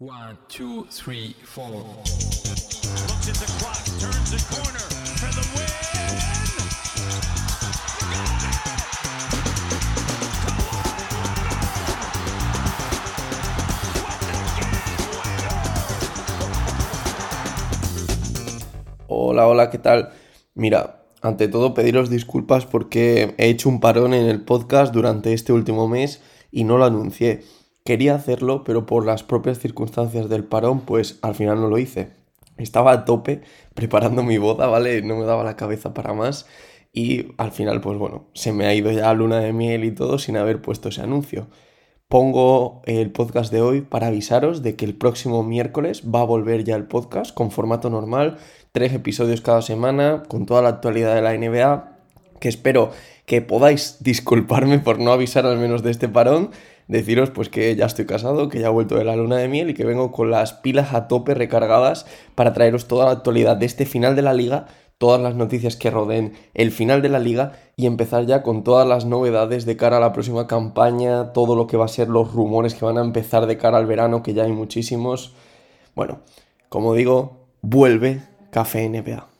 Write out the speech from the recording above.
One, two, three, four. Looks at the clock, turns the corner for the win. Hola, hola, ¿qué tal? Mira, ante todo pediros disculpas porque he hecho un parón en el podcast durante este último mes y no lo anuncié. Quería hacerlo, pero por las propias circunstancias del parón, pues al final no lo hice. Estaba a tope preparando mi boda, ¿vale? No me daba la cabeza para más y al final, pues bueno, se me ha ido ya luna de miel y todo sin haber puesto ese anuncio. Pongo el podcast de hoy para avisaros de que el próximo miércoles va a volver ya el podcast con formato normal, tres episodios cada semana, con toda la actualidad de la NBA, que espero que podáis disculparme por no avisar al menos de este parón, deciros pues que ya estoy casado, que ya he vuelto de la luna de miel y que vengo con las pilas a tope recargadas para traeros toda la actualidad de este final de la liga, todas las noticias que rodeen el final de la liga y empezar ya con todas las novedades de cara a la próxima campaña, todo lo que va a ser los rumores que van a empezar de cara al verano, que ya hay muchísimos. Bueno, como digo, vuelve Café NBA.